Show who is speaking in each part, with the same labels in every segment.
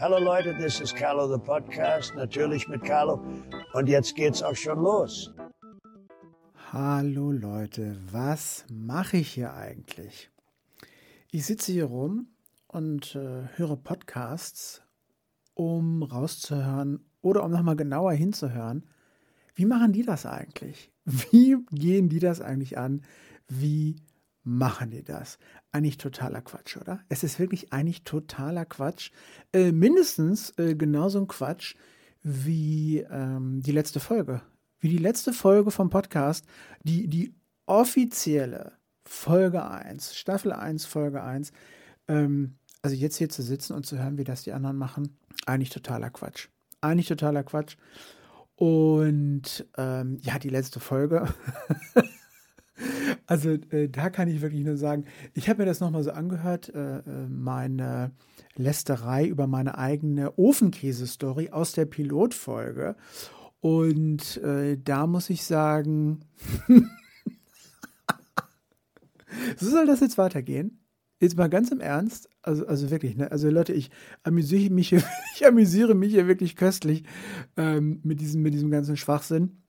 Speaker 1: Hallo Leute, this is Carlo the Podcast, natürlich mit Carlo. Und jetzt geht's auch schon los.
Speaker 2: Hallo Leute, was mache ich hier eigentlich? Ich sitze hier rum und äh, höre Podcasts, um rauszuhören oder um nochmal genauer hinzuhören. Wie machen die das eigentlich? Wie gehen die das eigentlich an? Wie machen die das? Eigentlich totaler Quatsch, oder? Es ist wirklich eigentlich totaler Quatsch. Äh, mindestens äh, genauso ein Quatsch wie ähm, die letzte Folge. Wie die letzte Folge vom Podcast, die, die offizielle Folge 1, Staffel 1, Folge 1. Ähm, also jetzt hier zu sitzen und zu hören, wie das die anderen machen, eigentlich totaler Quatsch. Eigentlich totaler Quatsch. Und ähm, ja, die letzte Folge. Also äh, da kann ich wirklich nur sagen, ich habe mir das nochmal so angehört, äh, äh, meine Lästerei über meine eigene Ofenkäse-Story aus der Pilotfolge. Und äh, da muss ich sagen, so soll das jetzt weitergehen. Jetzt mal ganz im Ernst, also, also wirklich, ne? Also Leute, ich amüsiere mich hier, ich amüsiere mich hier wirklich köstlich ähm, mit, diesem, mit diesem ganzen Schwachsinn.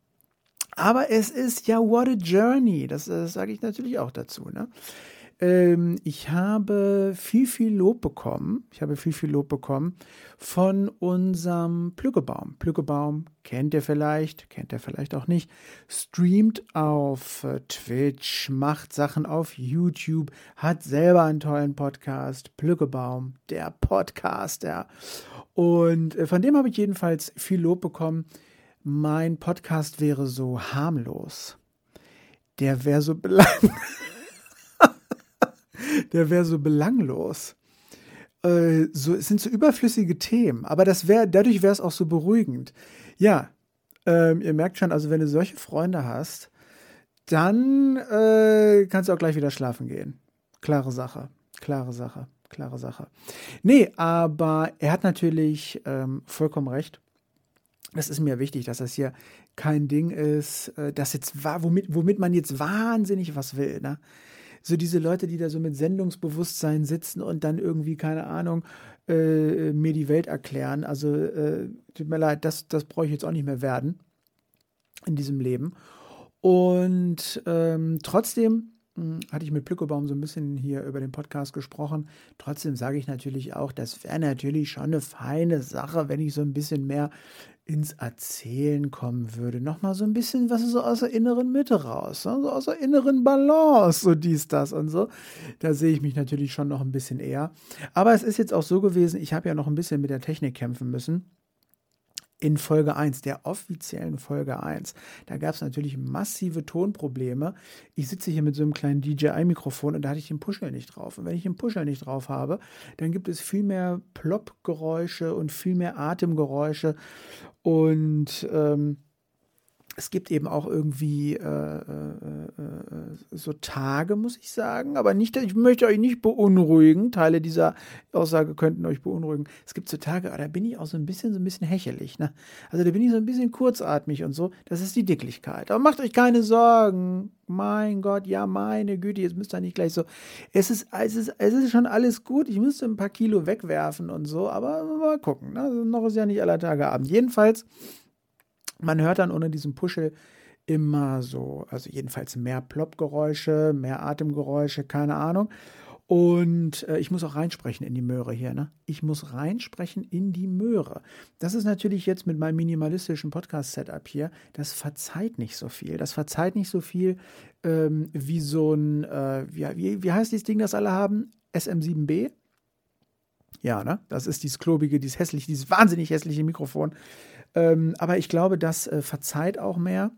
Speaker 2: Aber es ist ja what a journey. Das, das sage ich natürlich auch dazu. Ne? Ähm, ich habe viel, viel Lob bekommen. Ich habe viel, viel Lob bekommen von unserem Plückebaum. Plückebaum kennt ihr vielleicht, kennt ihr vielleicht auch nicht. Streamt auf äh, Twitch, macht Sachen auf YouTube, hat selber einen tollen Podcast. Plückebaum, der Podcaster. Und äh, von dem habe ich jedenfalls viel Lob bekommen mein Podcast wäre so harmlos. Der wäre so belang der wäre so belanglos. Äh, so, es sind so überflüssige Themen, aber das wäre, dadurch wäre es auch so beruhigend. Ja, ähm, ihr merkt schon, also wenn du solche Freunde hast, dann äh, kannst du auch gleich wieder schlafen gehen. Klare Sache, klare Sache, klare Sache. Nee, aber er hat natürlich ähm, vollkommen recht. Das ist mir wichtig, dass das hier kein Ding ist, äh, das jetzt war, womit, womit man jetzt wahnsinnig was will. Ne? So diese Leute, die da so mit Sendungsbewusstsein sitzen und dann irgendwie, keine Ahnung, äh, mir die Welt erklären. Also, äh, tut mir leid, das, das brauche ich jetzt auch nicht mehr werden in diesem Leben. Und ähm, trotzdem hm, hatte ich mit Plückebaum so ein bisschen hier über den Podcast gesprochen. Trotzdem sage ich natürlich auch, das wäre natürlich schon eine feine Sache, wenn ich so ein bisschen mehr ins Erzählen kommen würde. Nochmal so ein bisschen, was ist so aus der inneren Mitte raus, ne? so aus der inneren Balance, so dies, das und so. Da sehe ich mich natürlich schon noch ein bisschen eher. Aber es ist jetzt auch so gewesen, ich habe ja noch ein bisschen mit der Technik kämpfen müssen in Folge 1, der offiziellen Folge 1. Da gab es natürlich massive Tonprobleme. Ich sitze hier mit so einem kleinen DJI-Mikrofon und da hatte ich den Puschel nicht drauf. Und wenn ich den Puschel nicht drauf habe, dann gibt es viel mehr Plopp-Geräusche und viel mehr Atemgeräusche. Und ähm, es gibt eben auch irgendwie äh, äh, äh, so Tage, muss ich sagen, aber nicht, ich möchte euch nicht beunruhigen. Teile dieser Aussage könnten euch beunruhigen. Es gibt so Tage, da bin ich auch so ein bisschen, so ein bisschen hechelig. Ne? Also da bin ich so ein bisschen kurzatmig und so. Das ist die Dicklichkeit. Aber macht euch keine Sorgen. Mein Gott, ja, meine Güte, jetzt müsst ihr nicht gleich so. Es ist, es ist, es ist schon alles gut. Ich müsste ein paar Kilo wegwerfen und so, aber mal gucken. Ne? Also noch ist ja nicht aller Tage Abend. Jedenfalls man hört dann unter diesem Puschel immer so, also jedenfalls mehr Ploppgeräusche, mehr Atemgeräusche, keine Ahnung. Und äh, ich muss auch reinsprechen in die Möhre hier, ne? Ich muss reinsprechen in die Möhre. Das ist natürlich jetzt mit meinem minimalistischen Podcast-Setup hier, das verzeiht nicht so viel. Das verzeiht nicht so viel ähm, wie so ein, äh, wie, wie heißt dieses Ding, das alle haben? SM7B? Ja, ne? Das ist dieses klobige, dieses hässliche, dieses wahnsinnig hässliche Mikrofon. Ähm, aber ich glaube, das äh, verzeiht auch mehr.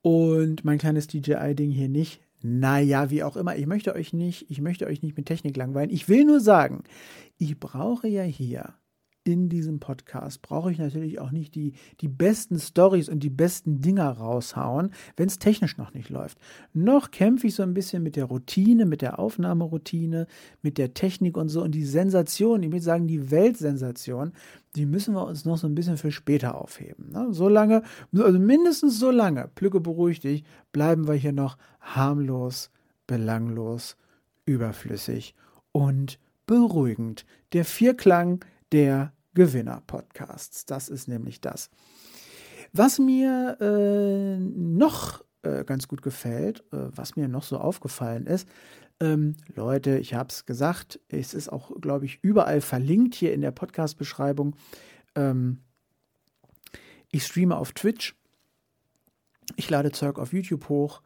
Speaker 2: Und mein kleines DJI-Ding hier nicht. Naja, wie auch immer, ich möchte euch nicht, ich möchte euch nicht mit Technik langweilen. Ich will nur sagen, ich brauche ja hier in diesem Podcast brauche ich natürlich auch nicht die, die besten Stories und die besten Dinger raushauen, wenn es technisch noch nicht läuft. Noch kämpfe ich so ein bisschen mit der Routine, mit der Aufnahmeroutine, mit der Technik und so. Und die Sensation, ich würde sagen, die Weltsensation, die müssen wir uns noch so ein bisschen für später aufheben. Ne? So lange, also mindestens so lange, Plücke beruhig dich, bleiben wir hier noch harmlos, belanglos, überflüssig und beruhigend. Der Vierklang der Gewinner-Podcasts. Das ist nämlich das. Was mir äh, noch äh, ganz gut gefällt, äh, was mir noch so aufgefallen ist, ähm, Leute, ich habe es gesagt, es ist auch, glaube ich, überall verlinkt hier in der Podcast-Beschreibung. Ähm, ich streame auf Twitch. Ich lade Zeug auf YouTube hoch.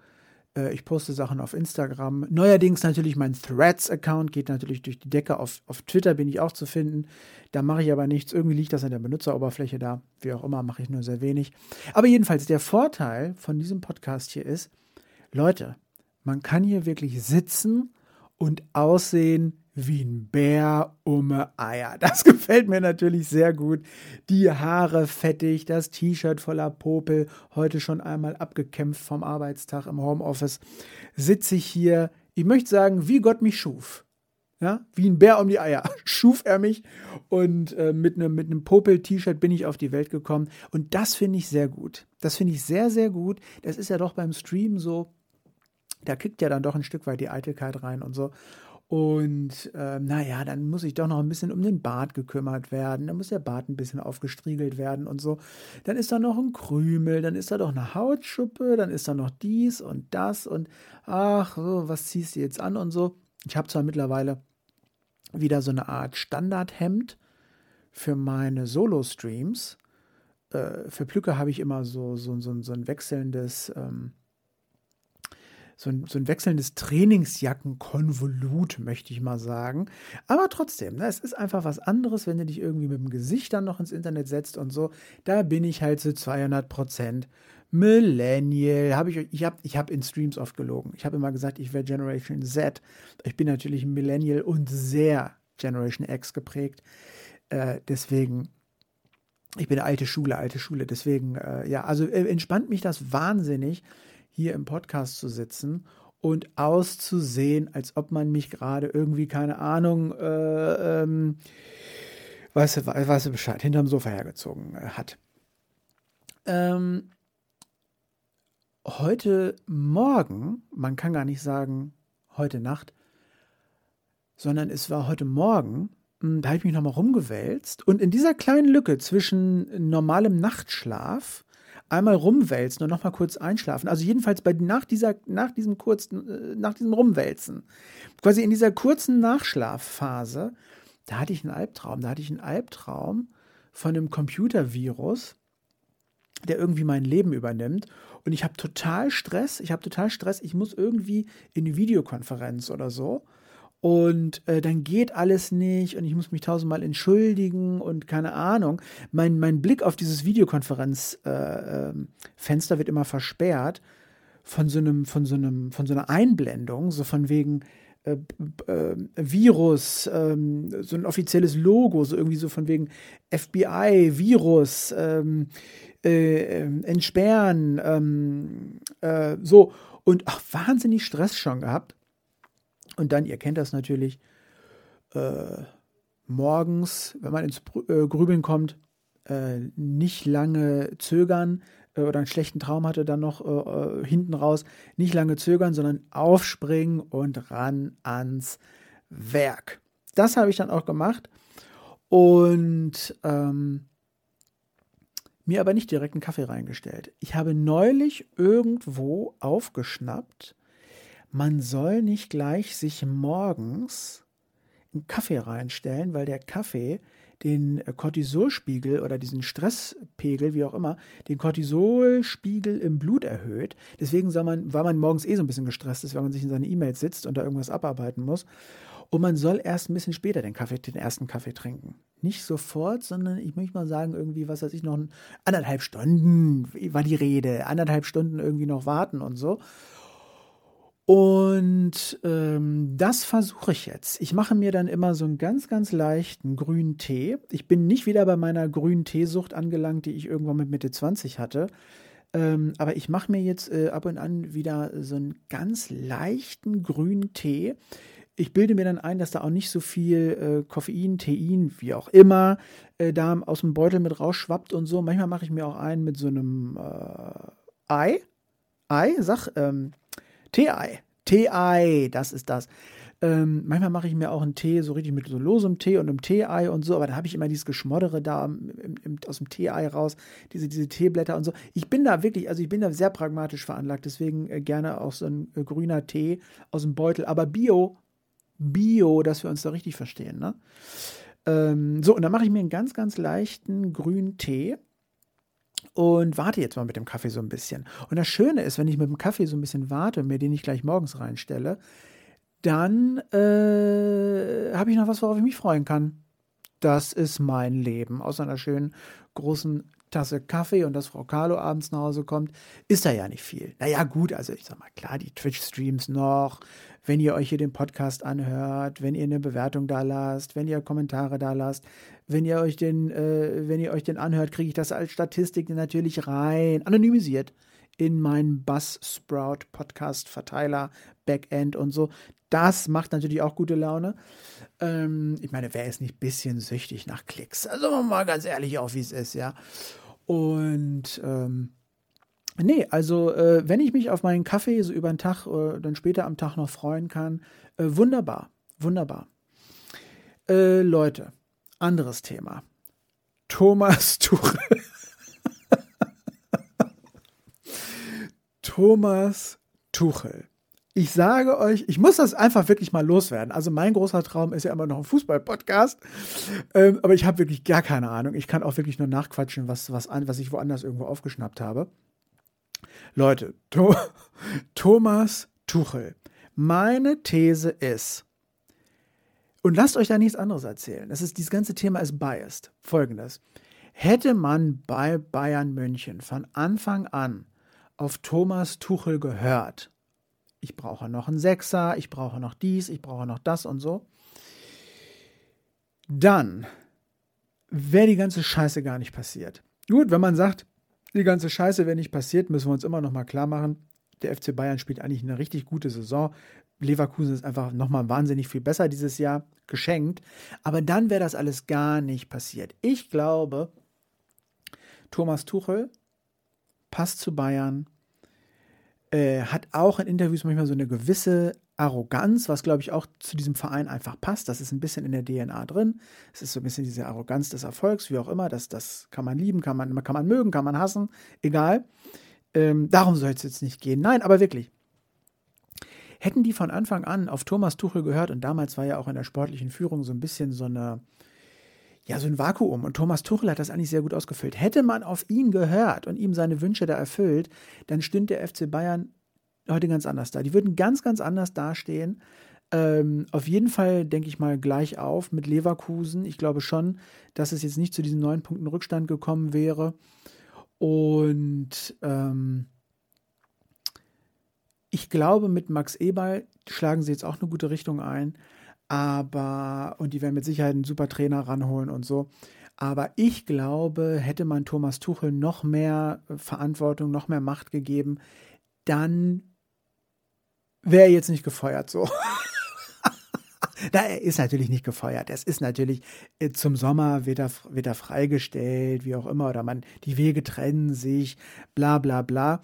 Speaker 2: Äh, ich poste Sachen auf Instagram. Neuerdings natürlich mein Threads-Account geht natürlich durch die Decke. Auf, auf Twitter bin ich auch zu finden. Da mache ich aber nichts. Irgendwie liegt das an der Benutzeroberfläche da. Wie auch immer, mache ich nur sehr wenig. Aber jedenfalls, der Vorteil von diesem Podcast hier ist, Leute, man kann hier wirklich sitzen und aussehen wie ein Bär um Eier. Das gefällt mir natürlich sehr gut. Die Haare fettig, das T-Shirt voller Popel, heute schon einmal abgekämpft vom Arbeitstag im Homeoffice, sitze ich hier, ich möchte sagen, wie Gott mich schuf. Ja, wie ein Bär um die Eier schuf er mich und äh, mit einem mit Popel-T-Shirt bin ich auf die Welt gekommen und das finde ich sehr gut. Das finde ich sehr sehr gut. Das ist ja doch beim Stream so. Da kickt ja dann doch ein Stück weit die Eitelkeit rein und so. Und äh, naja, dann muss ich doch noch ein bisschen um den Bart gekümmert werden. Dann muss der Bart ein bisschen aufgestriegelt werden und so. Dann ist da noch ein Krümel, dann ist da doch eine Hautschuppe, dann ist da noch dies und das und ach, so, was ziehst du jetzt an und so. Ich habe zwar mittlerweile wieder so eine Art Standardhemd für meine Solo-Streams. Äh, für Plücke habe ich immer so, so, so, so ein wechselndes. Ähm, so ein, so ein wechselndes Trainingsjackenkonvolut, möchte ich mal sagen. Aber trotzdem, ne, es ist einfach was anderes, wenn du dich irgendwie mit dem Gesicht dann noch ins Internet setzt und so. Da bin ich halt zu 200 Prozent Millennial. Hab ich ich habe ich hab in Streams oft gelogen. Ich habe immer gesagt, ich wäre Generation Z. Ich bin natürlich Millennial und sehr Generation X geprägt. Äh, deswegen ich bin alte Schule, alte Schule. Deswegen, äh, ja, also äh, entspannt mich das wahnsinnig, hier im Podcast zu sitzen und auszusehen, als ob man mich gerade irgendwie, keine Ahnung, äh, ähm, weißt, du, weißt Bescheid, hinterm Sofa hergezogen äh, hat. Ähm, heute Morgen, man kann gar nicht sagen heute Nacht, sondern es war heute Morgen, hm, da habe ich mich nochmal rumgewälzt und in dieser kleinen Lücke zwischen normalem Nachtschlaf einmal rumwälzen und nochmal kurz einschlafen. Also jedenfalls bei, nach, dieser, nach diesem kurzen, äh, nach diesem Rumwälzen, quasi in dieser kurzen Nachschlafphase, da hatte ich einen Albtraum. Da hatte ich einen Albtraum von einem Computervirus, der irgendwie mein Leben übernimmt. Und ich habe total Stress. Ich habe total Stress. Ich muss irgendwie in eine Videokonferenz oder so und äh, dann geht alles nicht und ich muss mich tausendmal entschuldigen und keine Ahnung. Mein, mein Blick auf dieses Videokonferenzfenster äh, äh, wird immer versperrt von so einem, von so einem, von so einer Einblendung, so von wegen äh, äh, Virus, ähm, so ein offizielles Logo, so irgendwie so von wegen FBI, Virus, ähm, äh, entsperren, ähm, äh, so. Und ach, wahnsinnig Stress schon gehabt. Und dann, ihr kennt das natürlich, äh, morgens, wenn man ins äh, Grübeln kommt, äh, nicht lange zögern äh, oder einen schlechten Traum hatte, dann noch äh, äh, hinten raus, nicht lange zögern, sondern aufspringen und ran ans Werk. Das habe ich dann auch gemacht und ähm, mir aber nicht direkt einen Kaffee reingestellt. Ich habe neulich irgendwo aufgeschnappt, man soll nicht gleich sich morgens einen Kaffee reinstellen, weil der Kaffee den Cortisolspiegel oder diesen Stresspegel, wie auch immer, den Cortisolspiegel im Blut erhöht. Deswegen soll man, weil man morgens eh so ein bisschen gestresst ist, wenn man sich in seine E-Mails sitzt und da irgendwas abarbeiten muss. Und man soll erst ein bisschen später den Kaffee, den ersten Kaffee trinken. Nicht sofort, sondern ich möchte mal sagen, irgendwie, was weiß ich, noch anderthalb Stunden war die Rede, anderthalb Stunden irgendwie noch warten und so. Und ähm, das versuche ich jetzt. Ich mache mir dann immer so einen ganz, ganz leichten grünen Tee. Ich bin nicht wieder bei meiner grünen Teesucht angelangt, die ich irgendwann mit Mitte 20 hatte. Ähm, aber ich mache mir jetzt äh, ab und an wieder so einen ganz leichten grünen Tee. Ich bilde mir dann ein, dass da auch nicht so viel äh, Koffein, Tein, wie auch immer, äh, da aus dem Beutel mit rausschwappt und so. Manchmal mache ich mir auch einen mit so einem äh, Ei. Ei, sag, ähm, Tee-Ei. Tee-Ei, das ist das. Ähm, manchmal mache ich mir auch einen Tee, so richtig mit so losem Tee und einem Tee-Ei und so, aber da habe ich immer dieses Geschmoddere da im, im, aus dem Tee-Ei raus, diese, diese Teeblätter und so. Ich bin da wirklich, also ich bin da sehr pragmatisch veranlagt, deswegen äh, gerne auch so ein äh, grüner Tee aus dem Beutel, aber Bio, Bio, dass wir uns da richtig verstehen, ne? Ähm, so, und dann mache ich mir einen ganz, ganz leichten grünen Tee und warte jetzt mal mit dem Kaffee so ein bisschen. Und das Schöne ist, wenn ich mit dem Kaffee so ein bisschen warte und mir den nicht gleich morgens reinstelle, dann äh, habe ich noch was, worauf ich mich freuen kann. Das ist mein Leben. Aus einer schönen großen Tasse Kaffee und dass Frau Carlo abends nach Hause kommt, ist da ja nicht viel. Naja, gut, also ich sag mal, klar, die Twitch-Streams noch, wenn ihr euch hier den Podcast anhört, wenn ihr eine Bewertung da lasst, wenn ihr Kommentare da lasst, wenn ihr euch den, äh, wenn ihr euch den anhört, kriege ich das als Statistik natürlich rein, anonymisiert in meinen Buzzsprout Podcast Verteiler Backend und so. Das macht natürlich auch gute Laune. Ähm, ich meine, wer ist nicht ein bisschen süchtig nach Klicks? Also mal ganz ehrlich auch, wie es ist, ja. Und ähm, nee, also äh, wenn ich mich auf meinen Kaffee so über den Tag äh, dann später am Tag noch freuen kann, äh, wunderbar, wunderbar. Äh, Leute, anderes Thema. Thomas Tuchel. Thomas Tuchel ich sage euch, ich muss das einfach wirklich mal loswerden. Also mein großer Traum ist ja immer noch ein Fußball-Podcast. Ähm, aber ich habe wirklich gar keine Ahnung. Ich kann auch wirklich nur nachquatschen, was, was, an, was ich woanders irgendwo aufgeschnappt habe. Leute, Thomas Tuchel. Meine These ist, und lasst euch da nichts anderes erzählen. Das ist, dieses ganze Thema ist biased. Folgendes. Hätte man bei Bayern München von Anfang an auf Thomas Tuchel gehört, ich brauche noch einen Sechser, ich brauche noch dies, ich brauche noch das und so. Dann wäre die ganze Scheiße gar nicht passiert. Gut, wenn man sagt, die ganze Scheiße wäre nicht passiert, müssen wir uns immer noch mal klar machen, der FC Bayern spielt eigentlich eine richtig gute Saison. Leverkusen ist einfach nochmal wahnsinnig viel besser dieses Jahr geschenkt. Aber dann wäre das alles gar nicht passiert. Ich glaube, Thomas Tuchel passt zu Bayern, äh, hat auch in Interviews manchmal so eine gewisse Arroganz, was glaube ich auch zu diesem Verein einfach passt. Das ist ein bisschen in der DNA drin. Es ist so ein bisschen diese Arroganz des Erfolgs, wie auch immer. Das, das kann man lieben, kann man, kann man mögen, kann man hassen, egal. Ähm, darum soll es jetzt nicht gehen. Nein, aber wirklich. Hätten die von Anfang an auf Thomas Tuchel gehört, und damals war ja auch in der sportlichen Führung so ein bisschen so eine, ja, so ein Vakuum. Und Thomas Tuchel hat das eigentlich sehr gut ausgefüllt. Hätte man auf ihn gehört und ihm seine Wünsche da erfüllt, dann stünde der FC Bayern heute ganz anders da. Die würden ganz, ganz anders dastehen. Ähm, auf jeden Fall, denke ich mal, gleich auf mit Leverkusen. Ich glaube schon, dass es jetzt nicht zu diesen neun Punkten Rückstand gekommen wäre. Und ähm, ich glaube, mit Max Eberl schlagen sie jetzt auch eine gute Richtung ein. Aber, und die werden mit Sicherheit einen super Trainer ranholen und so. Aber ich glaube, hätte man Thomas Tuchel noch mehr Verantwortung, noch mehr Macht gegeben, dann wäre er jetzt nicht gefeuert so. Na, er ist natürlich nicht gefeuert. Es ist natürlich äh, zum Sommer wird er, wird er freigestellt, wie auch immer, oder man, die Wege trennen sich, bla bla bla.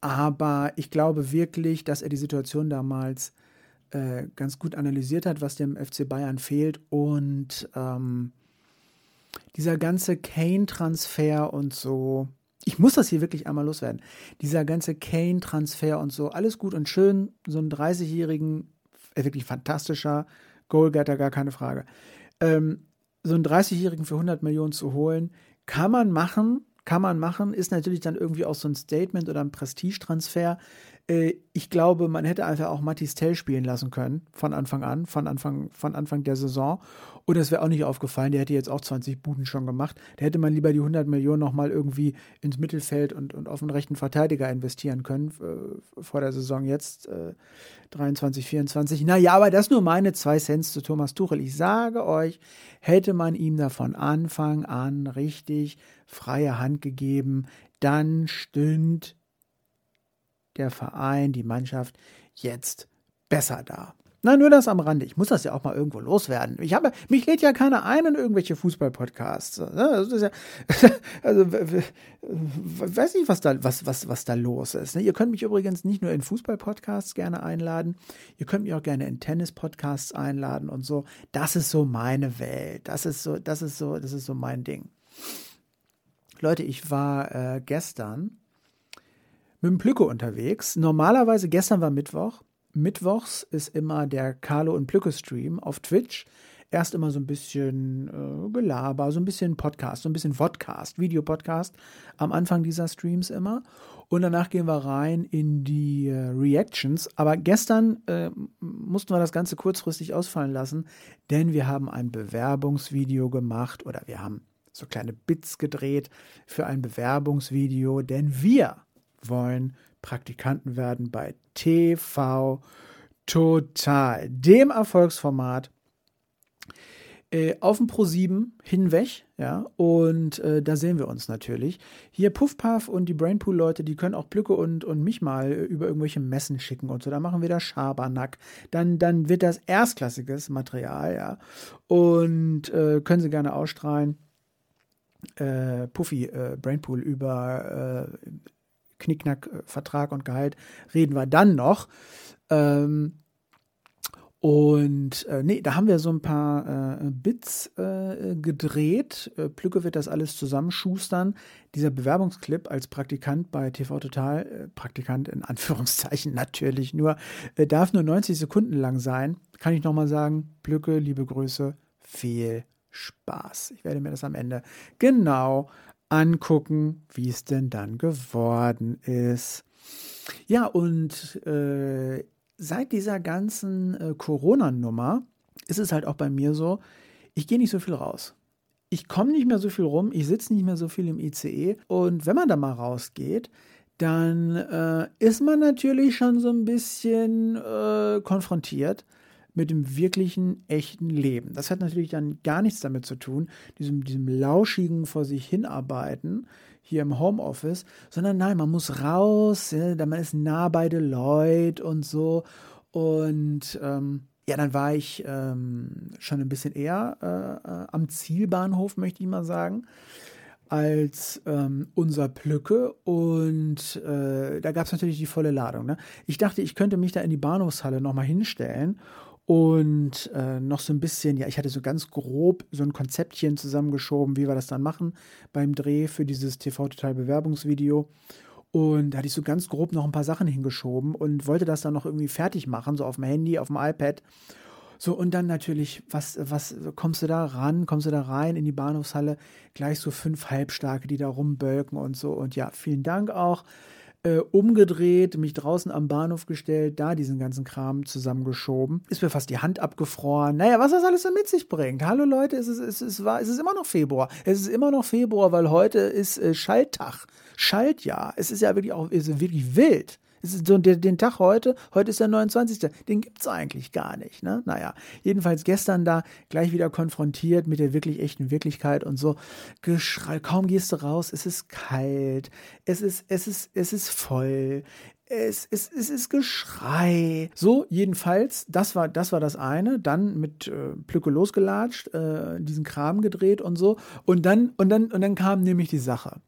Speaker 2: Aber ich glaube wirklich, dass er die Situation damals äh, ganz gut analysiert hat, was dem FC Bayern fehlt und ähm, dieser ganze Kane-Transfer und so. Ich muss das hier wirklich einmal loswerden. Dieser ganze Kane-Transfer und so, alles gut und schön, so einen 30-jährigen, äh, wirklich fantastischer Goalgetter, gar keine Frage. Ähm, so einen 30-jährigen für 100 Millionen zu holen, kann man machen, kann man machen, ist natürlich dann irgendwie auch so ein Statement oder ein Prestigetransfer. Äh, ich glaube, man hätte einfach auch Matis Tell spielen lassen können von Anfang an, von Anfang, von Anfang der Saison. Und das wäre auch nicht aufgefallen, der hätte jetzt auch 20 Buden schon gemacht. Da hätte man lieber die 100 Millionen nochmal irgendwie ins Mittelfeld und, und auf einen rechten Verteidiger investieren können äh, vor der Saison jetzt, äh, 23, 24. Naja, aber das nur meine zwei Cents zu Thomas Tuchel. Ich sage euch, hätte man ihm da von Anfang an richtig freie Hand gegeben, dann stünd der Verein, die Mannschaft jetzt besser da. Na, nur das am Rande. Ich muss das ja auch mal irgendwo loswerden. Ich habe, mich lädt ja keiner ein in irgendwelche Fußball-Podcasts. Ne? Ja, also, weiß nicht, was da, was, was, was da los ist. Ne? Ihr könnt mich übrigens nicht nur in Fußball-Podcasts gerne einladen. Ihr könnt mich auch gerne in Tennis-Podcasts einladen und so. Das ist so meine Welt. Das ist so, das ist so, das ist so mein Ding. Leute, ich war äh, gestern mit dem Plücke unterwegs. Normalerweise, gestern war Mittwoch. Mittwochs ist immer der Carlo und Plücke Stream auf Twitch. Erst immer so ein bisschen äh, Gelaber, so ein bisschen Podcast, so ein bisschen Vodcast, Videopodcast am Anfang dieser Streams immer. Und danach gehen wir rein in die äh, Reactions. Aber gestern äh, mussten wir das Ganze kurzfristig ausfallen lassen, denn wir haben ein Bewerbungsvideo gemacht oder wir haben so kleine Bits gedreht für ein Bewerbungsvideo, denn wir wollen Praktikanten werden bei TV Total, dem Erfolgsformat äh, auf dem Pro7 hinweg, ja, und äh, da sehen wir uns natürlich. Hier Puffpuff und die Brainpool-Leute, die können auch Blücke und, und mich mal über irgendwelche Messen schicken und so. Da machen wir da Schabernack. Dann, dann wird das erstklassiges Material, ja. Und äh, können sie gerne ausstrahlen. Äh, Puffy, äh, Brainpool über äh, Knickknack, äh, Vertrag und Gehalt reden wir dann noch. Ähm, und äh, nee, da haben wir so ein paar äh, Bits äh, gedreht. Äh, Plücke wird das alles zusammenschustern. Dieser Bewerbungsclip als Praktikant bei TV Total, äh, Praktikant in Anführungszeichen natürlich nur, äh, darf nur 90 Sekunden lang sein. Kann ich nochmal sagen, Plücke, liebe Grüße, viel Spaß. Ich werde mir das am Ende genau angucken, wie es denn dann geworden ist. Ja, und äh, seit dieser ganzen äh, Corona-Nummer ist es halt auch bei mir so, ich gehe nicht so viel raus. Ich komme nicht mehr so viel rum, ich sitze nicht mehr so viel im ICE und wenn man da mal rausgeht, dann äh, ist man natürlich schon so ein bisschen äh, konfrontiert mit dem wirklichen, echten Leben. Das hat natürlich dann gar nichts damit zu tun, diesem, diesem lauschigen vor sich hinarbeiten hier im Homeoffice, sondern nein, man muss raus, ja, man ist nah bei den Leuten und so. Und ähm, ja, dann war ich ähm, schon ein bisschen eher äh, äh, am Zielbahnhof, möchte ich mal sagen, als ähm, unser Plücke. Und äh, da gab es natürlich die volle Ladung. Ne? Ich dachte, ich könnte mich da in die Bahnhofshalle nochmal hinstellen und äh, noch so ein bisschen, ja, ich hatte so ganz grob so ein Konzeptchen zusammengeschoben, wie wir das dann machen beim Dreh für dieses TV-Total-Bewerbungsvideo. Und da hatte ich so ganz grob noch ein paar Sachen hingeschoben und wollte das dann noch irgendwie fertig machen, so auf dem Handy, auf dem iPad. So, und dann natürlich, was, was, kommst du da ran, kommst du da rein in die Bahnhofshalle, gleich so fünf Halbstarke, die da rumbölken und so. Und ja, vielen Dank auch äh, umgedreht, mich draußen am Bahnhof gestellt, da diesen ganzen Kram zusammengeschoben. Ist mir fast die Hand abgefroren. Naja, was das alles so mit sich bringt. Hallo Leute, es ist, es ist, es ist immer noch Februar. Es ist immer noch Februar, weil heute ist äh, Schalttag. Schaltjahr. Es ist ja wirklich auch ist wirklich wild. So, den, den Tag heute, heute ist der 29. Den gibt es eigentlich gar nicht. Ne? Naja, jedenfalls gestern da gleich wieder konfrontiert mit der wirklich echten Wirklichkeit und so. Geschrei, kaum gehst du raus, es ist kalt, es ist, es ist, es ist voll, es, es, es ist Geschrei. So, jedenfalls, das war, das war das eine. Dann mit äh, Plücke losgelatscht, äh, diesen Kram gedreht und so. Und dann, und dann, und dann kam nämlich die Sache.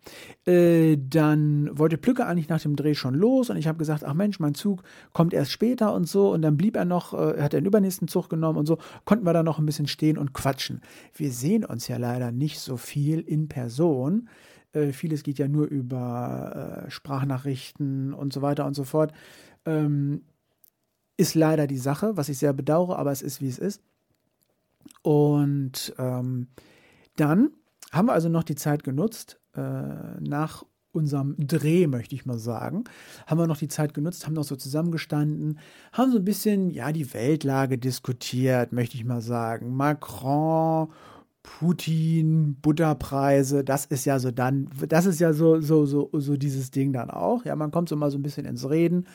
Speaker 2: Äh, dann wollte Plücke eigentlich nach dem Dreh schon los und ich habe gesagt, ach Mensch, mein Zug kommt erst später und so. Und dann blieb er noch, äh, hat er den übernächsten Zug genommen und so, konnten wir da noch ein bisschen stehen und quatschen. Wir sehen uns ja leider nicht so viel in Person. Äh, vieles geht ja nur über äh, Sprachnachrichten und so weiter und so fort. Ähm, ist leider die Sache, was ich sehr bedauere, aber es ist, wie es ist. Und ähm, dann haben wir also noch die Zeit genutzt, äh, nach unserem Dreh, möchte ich mal sagen, haben wir noch die Zeit genutzt, haben noch so zusammengestanden, haben so ein bisschen, ja, die Weltlage diskutiert, möchte ich mal sagen. Macron Putin, Butterpreise, das ist ja so dann, das ist ja so, so, so, so dieses Ding dann auch. Ja, man kommt so mal so ein bisschen ins Reden.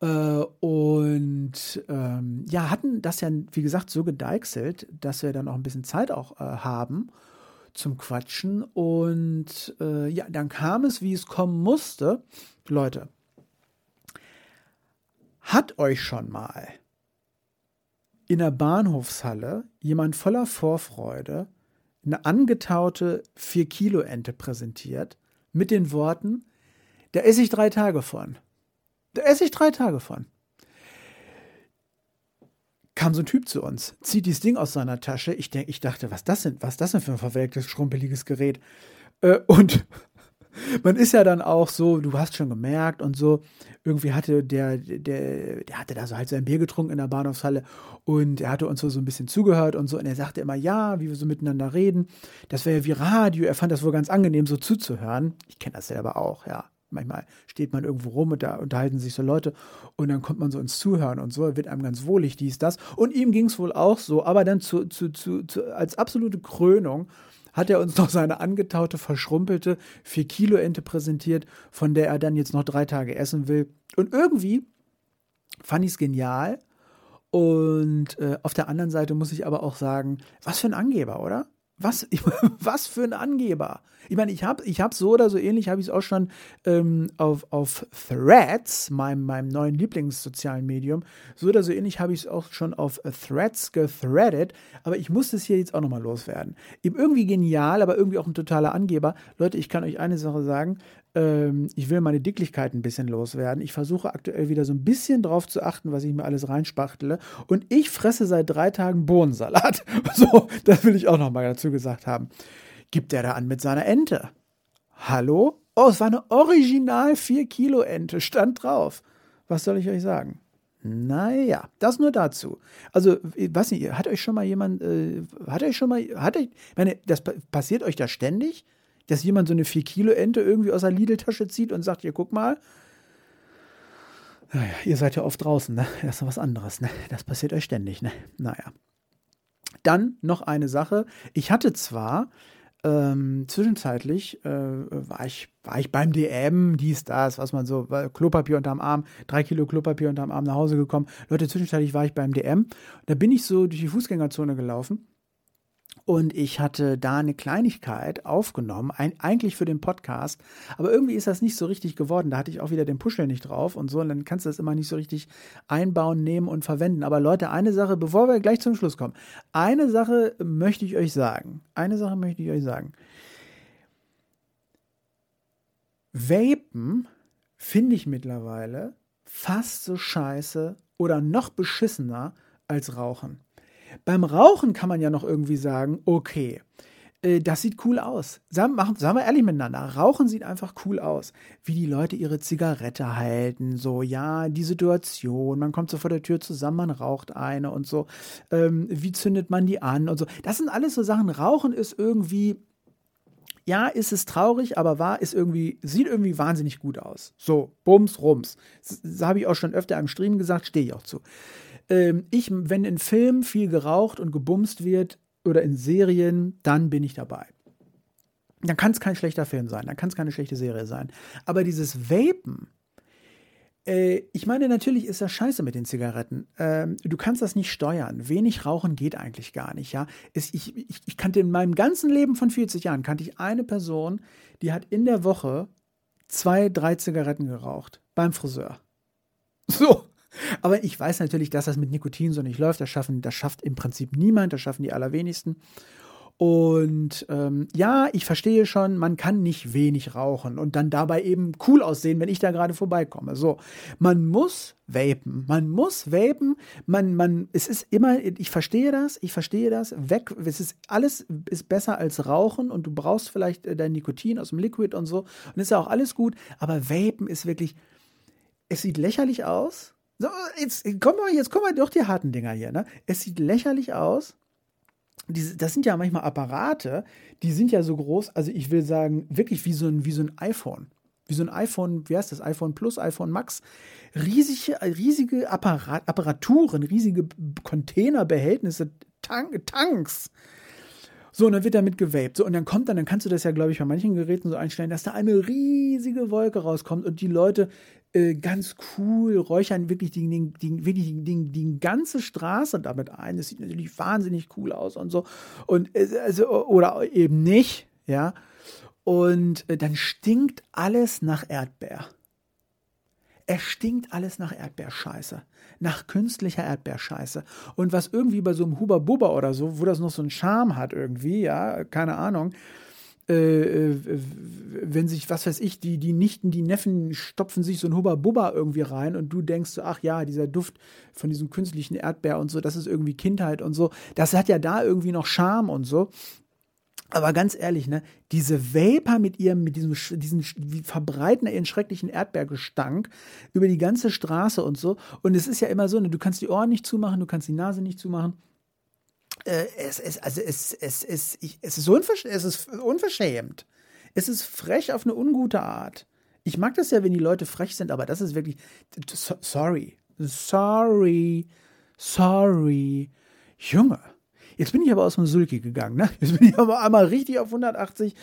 Speaker 2: Äh, und ähm, ja, hatten das ja, wie gesagt, so gedeichselt, dass wir dann auch ein bisschen Zeit auch äh, haben zum Quatschen. Und äh, ja, dann kam es, wie es kommen musste. Leute, hat euch schon mal in der Bahnhofshalle jemand voller Vorfreude eine angetaute 4-Kilo-Ente präsentiert mit den Worten, da esse ich drei Tage von. Da esse ich drei Tage von. Kam so ein Typ zu uns, zieht dieses Ding aus seiner Tasche. Ich, denk, ich dachte, was das denn, was das denn für ein verwelktes, schrumpeliges Gerät? Äh, und man ist ja dann auch so, du hast schon gemerkt und so, irgendwie hatte der, der, der hatte da so halt sein Bier getrunken in der Bahnhofshalle und er hatte uns so, so ein bisschen zugehört und so und er sagte immer, ja, wie wir so miteinander reden, das wäre ja wie Radio, er fand das wohl ganz angenehm, so zuzuhören. Ich kenne das selber auch, ja. Manchmal steht man irgendwo rum und da unterhalten sich so Leute und dann kommt man so ins Zuhören und so, wird einem ganz wohlig, dies, das. Und ihm ging es wohl auch so, aber dann zu, zu, zu, zu, als absolute Krönung hat er uns noch seine angetaute, verschrumpelte 4-Kilo-Ente präsentiert, von der er dann jetzt noch drei Tage essen will. Und irgendwie fand ich es genial. Und äh, auf der anderen Seite muss ich aber auch sagen, was für ein Angeber, oder? Was, was für ein Angeber. Ich meine, ich habe ich hab so oder so ähnlich, habe ich es auch schon ähm, auf, auf Threads, meinem, meinem neuen Lieblingssozialen Medium, so oder so ähnlich habe ich es auch schon auf Threads gethreadet, aber ich muss es hier jetzt auch nochmal loswerden. Irgendwie genial, aber irgendwie auch ein totaler Angeber. Leute, ich kann euch eine Sache sagen, ähm, ich will meine Dicklichkeit ein bisschen loswerden. Ich versuche aktuell wieder so ein bisschen drauf zu achten, was ich mir alles reinspachtle. Und ich fresse seit drei Tagen Bohnensalat. So, das will ich auch nochmal dazu gesagt haben. Gibt er da an mit seiner Ente? Hallo? Oh, es war eine original 4 Kilo Ente, stand drauf. Was soll ich euch sagen? Naja, das nur dazu. Also, was nicht, hat euch schon mal jemand, äh, hat euch schon mal, hat euch, meine, das passiert euch da ständig? Dass jemand so eine 4-Kilo-Ente irgendwie aus der Lidl-Tasche zieht und sagt, hier, guck mal. Naja, ihr seid ja oft draußen, ne? Das ist was anderes, ne? Das passiert euch ständig, ne? Naja. Dann noch eine Sache. Ich hatte zwar ähm, zwischenzeitlich äh, war, ich, war ich beim DM, dies, das, was man so, Klopapier unterm Arm, drei Kilo Klopapier unterm Arm nach Hause gekommen. Leute, zwischenzeitlich war ich beim DM. Da bin ich so durch die Fußgängerzone gelaufen und ich hatte da eine Kleinigkeit aufgenommen, ein, eigentlich für den Podcast, aber irgendwie ist das nicht so richtig geworden. Da hatte ich auch wieder den Puschel nicht drauf und so, und dann kannst du das immer nicht so richtig einbauen, nehmen und verwenden. Aber Leute, eine Sache, bevor wir gleich zum Schluss kommen, eine Sache möchte ich euch sagen. Eine Sache möchte ich euch sagen. Vapen finde ich mittlerweile fast so scheiße oder noch beschissener als Rauchen. Beim Rauchen kann man ja noch irgendwie sagen, okay, äh, das sieht cool aus. Sagen, machen, sagen wir ehrlich miteinander, Rauchen sieht einfach cool aus. Wie die Leute ihre Zigarette halten, so, ja, die Situation, man kommt so vor der Tür zusammen, man raucht eine und so. Ähm, wie zündet man die an und so. Das sind alles so Sachen. Rauchen ist irgendwie, ja, ist es traurig, aber wahr ist irgendwie, sieht irgendwie wahnsinnig gut aus. So, Bums, Rums. Das, das habe ich auch schon öfter im Stream gesagt, stehe ich auch zu ähm, ich, wenn in Filmen viel geraucht und gebumst wird oder in Serien, dann bin ich dabei. Dann kann es kein schlechter Film sein, dann kann es keine schlechte Serie sein. Aber dieses Vapen, äh, ich meine, natürlich ist das scheiße mit den Zigaretten. Ähm, du kannst das nicht steuern. Wenig rauchen geht eigentlich gar nicht, ja. Es, ich, ich, ich kannte in meinem ganzen Leben von 40 Jahren, kannte ich eine Person, die hat in der Woche zwei, drei Zigaretten geraucht. Beim Friseur. So. Aber ich weiß natürlich, dass das mit Nikotin so nicht läuft. Das, schaffen, das schafft im Prinzip niemand, das schaffen die allerwenigsten. Und ähm, ja, ich verstehe schon, man kann nicht wenig rauchen und dann dabei eben cool aussehen, wenn ich da gerade vorbeikomme. So, man muss vapen, man muss vapen, man, man, es ist immer, ich verstehe das, ich verstehe das, weg, es ist alles ist besser als Rauchen und du brauchst vielleicht äh, dein Nikotin aus dem Liquid und so und ist ja auch alles gut, aber vapen ist wirklich, es sieht lächerlich aus, so, jetzt kommen wir, jetzt kommen wir durch die harten Dinger hier. Ne? Es sieht lächerlich aus. Die, das sind ja manchmal Apparate, die sind ja so groß, also ich will sagen, wirklich wie so ein, wie so ein iPhone. Wie so ein iPhone, wie heißt das? iPhone Plus, iPhone Max. Riesige, riesige Apparat, Apparaturen, riesige Containerbehältnisse, Tank, Tanks. So, und dann wird damit gewaped. So, und dann kommt dann, dann kannst du das ja, glaube ich, bei manchen Geräten so einstellen, dass da eine riesige Wolke rauskommt und die Leute äh, ganz cool räuchern wirklich die, die, wirklich die, die, die ganze Straße damit ein. Das sieht natürlich wahnsinnig cool aus und so. Und äh, also, oder eben nicht, ja. Und äh, dann stinkt alles nach Erdbeer. Es stinkt alles nach Erdbeerscheiße, nach künstlicher Erdbeerscheiße. Und was irgendwie bei so einem Huber Bubba oder so, wo das noch so einen Charme hat irgendwie, ja, keine Ahnung, äh, äh, wenn sich, was weiß ich, die, die Nichten, die Neffen stopfen sich so ein Hubba Bubba irgendwie rein und du denkst so, ach ja, dieser Duft von diesem künstlichen Erdbeer und so, das ist irgendwie Kindheit und so. Das hat ja da irgendwie noch Charme und so. Aber ganz ehrlich, ne, diese Vapor mit ihrem, mit diesem, diesen, verbreiten ihren schrecklichen Erdbeergestank über die ganze Straße und so. Und es ist ja immer so, ne, du kannst die Ohren nicht zumachen, du kannst die Nase nicht zumachen. Äh, es, es, also es, es, es, ich, es, ist unversch es ist unverschämt. Es ist frech auf eine ungute Art. Ich mag das ja, wenn die Leute frech sind, aber das ist wirklich. Sorry. Sorry. Sorry. Junge. Jetzt bin ich aber aus dem Sulki gegangen, ne? Jetzt bin ich aber einmal richtig auf 180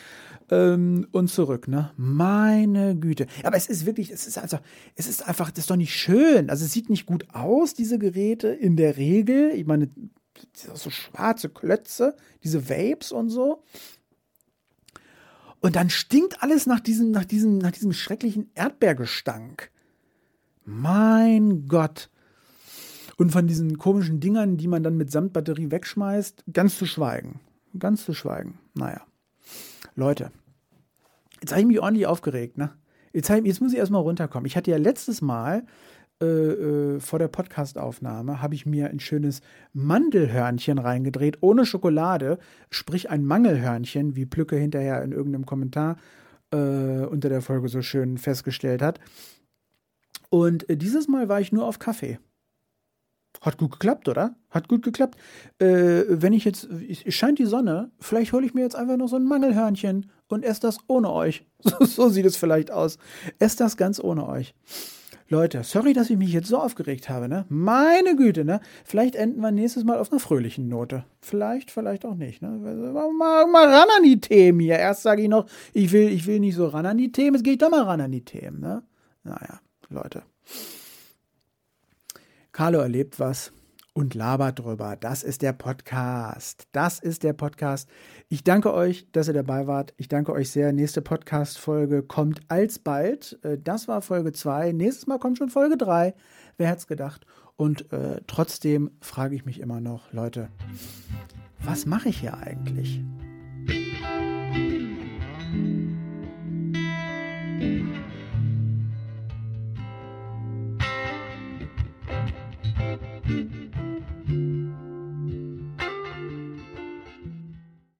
Speaker 2: ähm, und zurück, ne? Meine Güte. Aber es ist wirklich, es ist also, es ist einfach, das ist doch nicht schön. Also es sieht nicht gut aus, diese Geräte in der Regel. Ich meine, so schwarze Klötze, diese Vapes und so. Und dann stinkt alles nach diesem, nach diesem, nach diesem schrecklichen Erdbeergestank. Mein Gott. Und von diesen komischen Dingern, die man dann mit Samtbatterie wegschmeißt, ganz zu schweigen. Ganz zu schweigen. Naja. Leute, jetzt habe ich mich ordentlich aufgeregt, ne? Jetzt, jetzt muss ich erstmal runterkommen. Ich hatte ja letztes Mal äh, äh, vor der Podcastaufnahme habe ich mir ein schönes Mandelhörnchen reingedreht, ohne Schokolade, sprich ein Mangelhörnchen, wie Plücke hinterher in irgendeinem Kommentar äh, unter der Folge so schön festgestellt hat. Und äh, dieses Mal war ich nur auf Kaffee. Hat gut geklappt, oder? Hat gut geklappt. Äh, wenn ich jetzt, scheint die Sonne, vielleicht hole ich mir jetzt einfach noch so ein Mangelhörnchen und esse das ohne euch. So, so sieht es vielleicht aus. Esse das ganz ohne euch. Leute, sorry, dass ich mich jetzt so aufgeregt habe, ne? Meine Güte, ne? Vielleicht enden wir nächstes Mal auf einer fröhlichen Note. Vielleicht, vielleicht auch nicht, ne? Mal, mal ran an die Themen hier. Erst sage ich noch, ich will, ich will nicht so ran an die Themen, jetzt gehe ich doch mal ran an die Themen, ne? Naja, Leute. Carlo erlebt was und labert drüber. Das ist der Podcast. Das ist der Podcast. Ich danke euch, dass ihr dabei wart. Ich danke euch sehr. Nächste Podcast-Folge kommt alsbald. Äh, das war Folge 2. Nächstes Mal kommt schon Folge 3. Wer hätte es gedacht? Und äh, trotzdem frage ich mich immer noch, Leute, was mache ich hier eigentlich? Thank